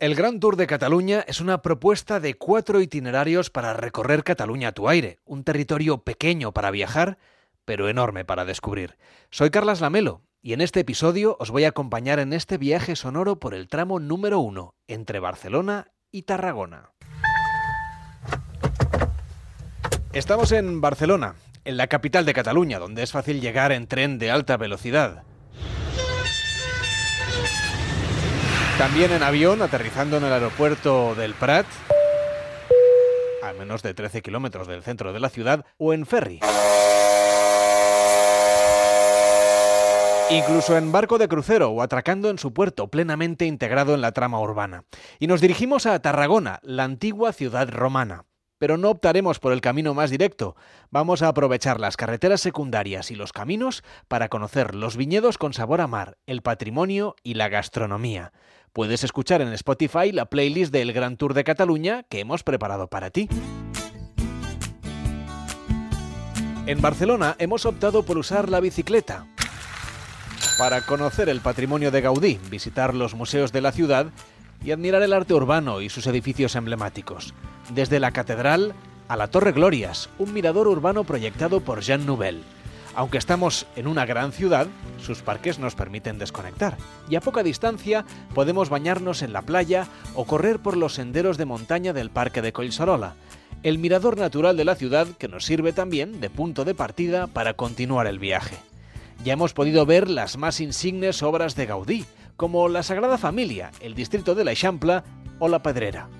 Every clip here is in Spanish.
El Gran Tour de Cataluña es una propuesta de cuatro itinerarios para recorrer Cataluña a tu aire, un territorio pequeño para viajar, pero enorme para descubrir. Soy Carlas Lamelo y en este episodio os voy a acompañar en este viaje sonoro por el tramo número uno entre Barcelona y Tarragona. Estamos en Barcelona, en la capital de Cataluña, donde es fácil llegar en tren de alta velocidad. También en avión, aterrizando en el aeropuerto del Prat, a menos de 13 kilómetros del centro de la ciudad, o en ferry. Incluso en barco de crucero o atracando en su puerto plenamente integrado en la trama urbana. Y nos dirigimos a Tarragona, la antigua ciudad romana. Pero no optaremos por el camino más directo. Vamos a aprovechar las carreteras secundarias y los caminos para conocer los viñedos con sabor a mar, el patrimonio y la gastronomía. Puedes escuchar en Spotify la playlist del Gran Tour de Cataluña que hemos preparado para ti. En Barcelona hemos optado por usar la bicicleta para conocer el patrimonio de Gaudí, visitar los museos de la ciudad y admirar el arte urbano y sus edificios emblemáticos. Desde la catedral a la Torre Glorias, un mirador urbano proyectado por Jean Nouvel. Aunque estamos en una gran ciudad, sus parques nos permiten desconectar y a poca distancia podemos bañarnos en la playa o correr por los senderos de montaña del Parque de Collserola, el mirador natural de la ciudad que nos sirve también de punto de partida para continuar el viaje. Ya hemos podido ver las más insignes obras de Gaudí, como la Sagrada Familia, el distrito de la Eixample o la Pedrera.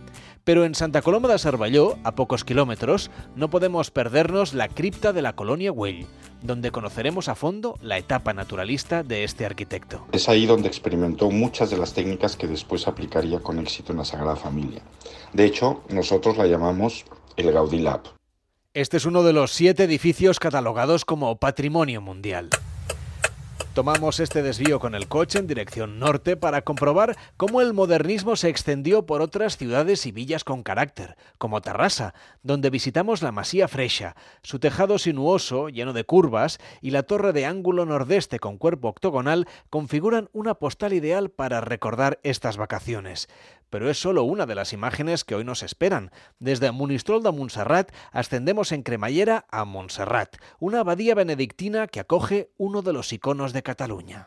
Pero en Santa Coloma de Cervelló, a pocos kilómetros, no podemos perdernos la cripta de la colonia Güell, donde conoceremos a fondo la etapa naturalista de este arquitecto. Es ahí donde experimentó muchas de las técnicas que después aplicaría con éxito en la Sagrada Familia. De hecho, nosotros la llamamos el Gaudí Lab. Este es uno de los siete edificios catalogados como Patrimonio Mundial. Tomamos este desvío con el coche en dirección norte para comprobar cómo el modernismo se extendió por otras ciudades y villas con carácter, como Tarrasa, donde visitamos la Masía Freixa, su tejado sinuoso, lleno de curvas, y la torre de ángulo nordeste con cuerpo octogonal configuran una postal ideal para recordar estas vacaciones pero es solo una de las imágenes que hoy nos esperan. Desde Munistrol de Montserrat ascendemos en cremallera a Montserrat, una abadía benedictina que acoge uno de los iconos de Cataluña.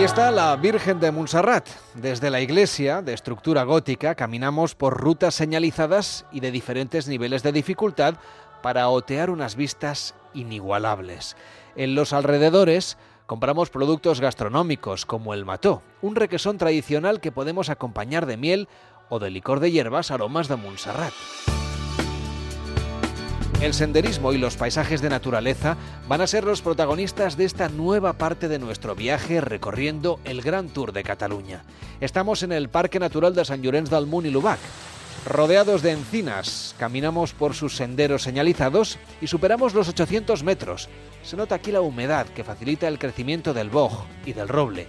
Aquí está la Virgen de Montserrat. Desde la iglesia, de estructura gótica, caminamos por rutas señalizadas y de diferentes niveles de dificultad para otear unas vistas inigualables. En los alrededores compramos productos gastronómicos como el mató, un requesón tradicional que podemos acompañar de miel o de licor de hierbas aromas de Montserrat. El senderismo y los paisajes de naturaleza van a ser los protagonistas de esta nueva parte de nuestro viaje recorriendo el Gran Tour de Cataluña. Estamos en el Parque Natural de Sant Llorenç del Munt Lubac, Rodeados de encinas, caminamos por sus senderos señalizados y superamos los 800 metros. Se nota aquí la humedad que facilita el crecimiento del boj y del roble.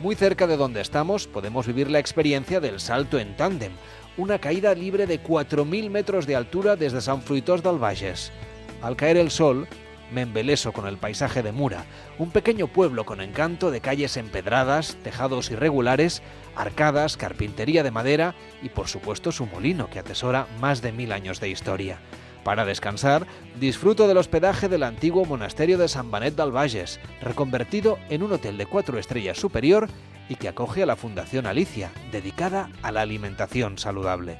Muy cerca de donde estamos podemos vivir la experiencia del salto en tándem, una caída libre de 4.000 metros de altura desde San Fruitós del Bages. Al caer el sol, me embeleso con el paisaje de Mura, un pequeño pueblo con encanto de calles empedradas, tejados irregulares, arcadas, carpintería de madera y por supuesto su molino que atesora más de mil años de historia. Para descansar, disfruto del hospedaje del antiguo monasterio de San Benet del Bages, reconvertido en un hotel de cuatro estrellas superior y que acoge a la Fundación Alicia, dedicada a la alimentación saludable.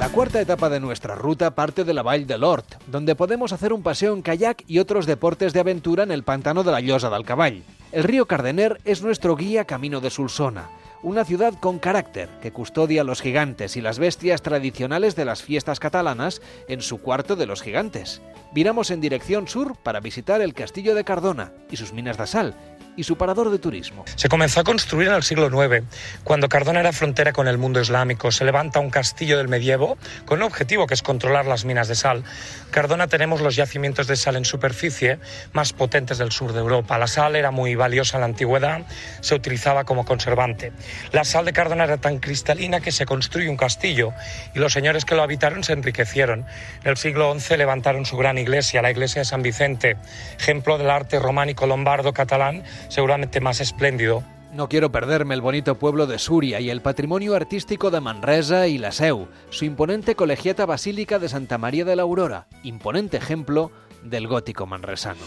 La cuarta etapa de nuestra ruta parte de la Vall de Lord, donde podemos hacer un paseo en kayak y otros deportes de aventura en el pantano de la Llosa del Caball. El río Cardener es nuestro guía camino de Sulsona, una ciudad con carácter que custodia los gigantes y las bestias tradicionales de las fiestas catalanas en su cuarto de los gigantes. Viramos en dirección sur para visitar el castillo de Cardona y sus minas de sal, y su parador de turismo. Se comenzó a construir en el siglo IX, cuando Cardona era frontera con el mundo islámico. Se levanta un castillo del medievo con un objetivo que es controlar las minas de sal. Cardona tenemos los yacimientos de sal en superficie más potentes del sur de Europa. La sal era muy valiosa en la antigüedad, se utilizaba como conservante. La sal de Cardona era tan cristalina que se construye un castillo y los señores que lo habitaron se enriquecieron. En el siglo XI levantaron su gran iglesia, la iglesia de San Vicente, ejemplo del arte románico lombardo catalán, seguramente más espléndido. No quiero perderme el bonito pueblo de Suria y el patrimonio artístico de Manresa y la Seu, su imponente colegiata basílica de Santa María de la Aurora, imponente ejemplo del gótico manresano.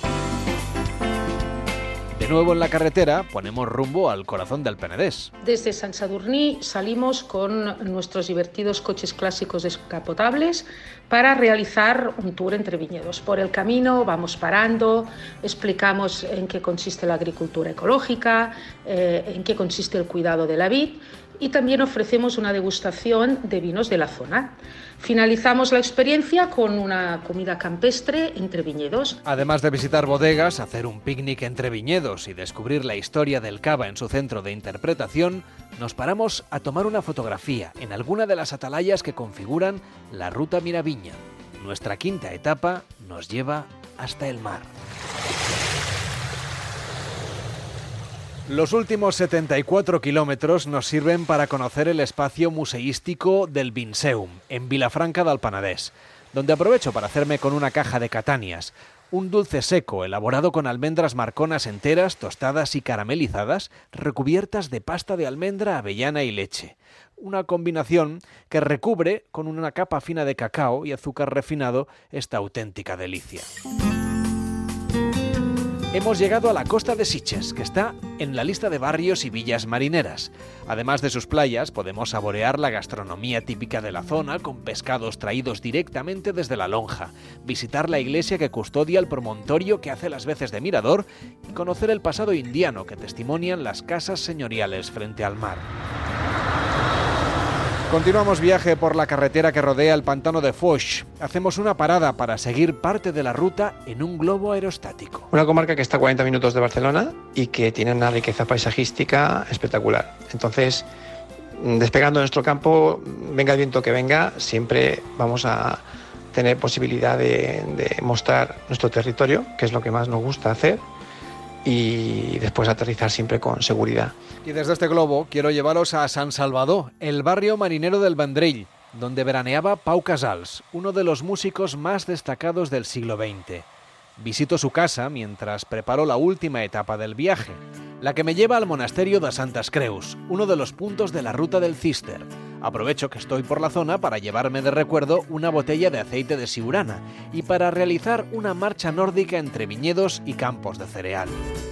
De nuevo en la carretera, ponemos rumbo al corazón del Penedés. Desde San Sadurní salimos con nuestros divertidos coches clásicos descapotables para realizar un tour entre viñedos. Por el camino vamos parando, explicamos en qué consiste la agricultura ecológica, eh, en qué consiste el cuidado de la vid y también ofrecemos una degustación de vinos de la zona. Finalizamos la experiencia con una comida campestre entre viñedos. Además de visitar bodegas, hacer un picnic entre viñedos y descubrir la historia del cava en su centro de interpretación, nos paramos a tomar una fotografía en alguna de las atalayas que configuran la ruta Miraviña. Nuestra quinta etapa nos lleva hasta el mar. Los últimos 74 kilómetros nos sirven para conocer el espacio museístico del Vinseum, en Vilafranca del Panadés, donde aprovecho para hacerme con una caja de catanias, un dulce seco elaborado con almendras marconas enteras, tostadas y caramelizadas, recubiertas de pasta de almendra, avellana y leche. Una combinación que recubre con una capa fina de cacao y azúcar refinado esta auténtica delicia. Hemos llegado a la costa de Siches, que está en la lista de barrios y villas marineras. Además de sus playas, podemos saborear la gastronomía típica de la zona con pescados traídos directamente desde la lonja, visitar la iglesia que custodia el promontorio que hace las veces de mirador y conocer el pasado indiano que testimonian las casas señoriales frente al mar. Continuamos viaje por la carretera que rodea el pantano de Foix. Hacemos una parada para seguir parte de la ruta en un globo aerostático. Una comarca que está a 40 minutos de Barcelona y que tiene una riqueza paisajística espectacular. Entonces, despegando nuestro campo, venga el viento que venga, siempre vamos a tener posibilidad de, de mostrar nuestro territorio, que es lo que más nos gusta hacer, y después aterrizar siempre con seguridad. Y desde este globo quiero llevaros a San Salvador, el barrio marinero del Vendrell, donde veraneaba Pau Casals, uno de los músicos más destacados del siglo XX. Visito su casa mientras preparo la última etapa del viaje, la que me lleva al monasterio de Santas Creus, uno de los puntos de la ruta del Cister. Aprovecho que estoy por la zona para llevarme de recuerdo una botella de aceite de siurana y para realizar una marcha nórdica entre viñedos y campos de cereal.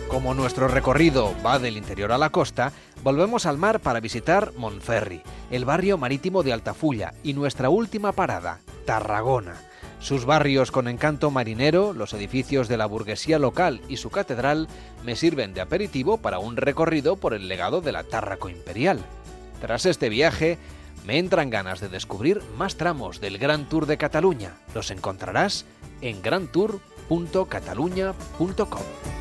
Como nuestro recorrido va del interior a la costa, volvemos al mar para visitar Monferri, el barrio marítimo de Altafulla y nuestra última parada, Tarragona sus barrios con encanto marinero, los edificios de la burguesía local y su catedral me sirven de aperitivo para un recorrido por el legado de la Tárraco imperial. Tras este viaje, me entran ganas de descubrir más tramos del Gran Tour de Cataluña. Los encontrarás en grantour.cataluña.com.